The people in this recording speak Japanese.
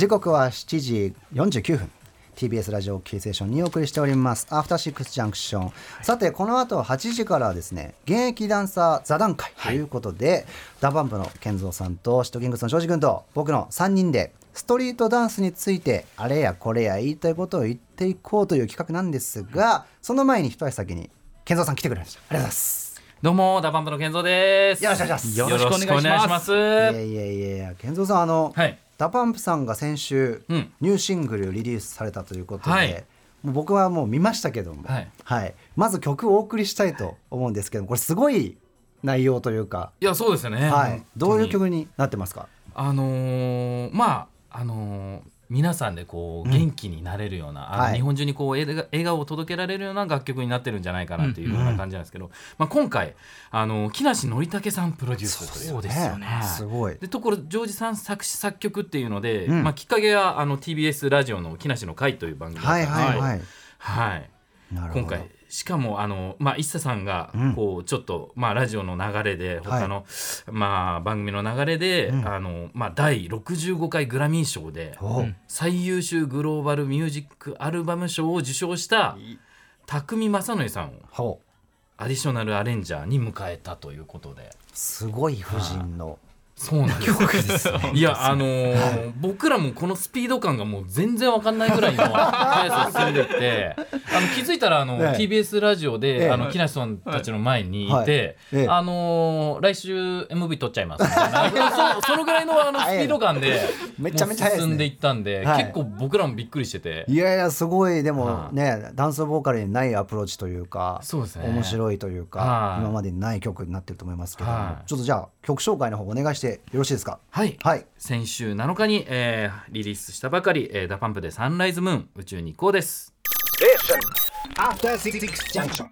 時刻は7時49分。TBS ラジオキーセーションにお送りしております。アフターシックスジャンクションさてこの後8時からはですね現役ダンサー座談会ということで、 DA PUMP の KENZO さんとシットキングスの庄司君と僕の3人でストリートダンスについてあれやこれや言いたいことを言っていこうという企画なんですがその前に一足先に KENZO さん来てくれました。ありがとうございます。どうも DA PUMP の KENZO です。よろしくお願いします。よろしくお願いします。いやいやいやいや KENZO さんあの、はい DA PUMP さんが先週、うん。ニューシングルリリースされたということで、はい。もう僕はもう見ましたけども、はい。まず曲をお送りしたいと思うんですけどもこれすごい内容というか、いやそうですよね。はい。どういうに曲になってますか？あのーまああのー皆さんでこう元気になれるような、あのはい。日本中にこう笑顔を届けられるような楽曲になってるんじゃないかなっていうような感じなんですけど、まあ今回あの木梨憲武さんプロデュースそうですよね。はい。すごい。でところジョージさん作詞作曲っていうので、うん。まあきっかけはあの TBS ラジオの木梨の会という番組だったはいんではい。はい、今回しかもあのまあ一茶さんがうん。こうちょっと、まあラジオの流れではい。他の、まあ番組の流れで、うん。あのまあ第65回グラミー賞でお最優秀グローバルミュージックアルバム賞を受賞した匠正則さんをアディショナルアレンジャーに迎えたということで。すごい夫人のそうなんです。いやあのー僕らもこのスピード感がもう全然わかんないぐらいの 速さで進んでって。あの気づいたらあの、ええ。TBS ラジオで、ええ。あの木梨さんたちの前にいて、はい。ええ。あのー来週 MV 撮っちゃいますみたいな。そそのぐらいのあのスピード感でめちゃめちゃ進んでいったんで、はい。結構僕らもびっくりしてて。いやいやすごい。でもはい。ねダンスボーカルにないアプローチというかそうですね。面白いというかはい。今までにない曲になってると思いますけどちょっとじゃあ曲紹介の方お願いしてよろしいですか？はい。はい。先週7日に、えーリリースしたばかり、えー DA PUMPでサンライズムーン宇宙に行こうです。After Six Junction.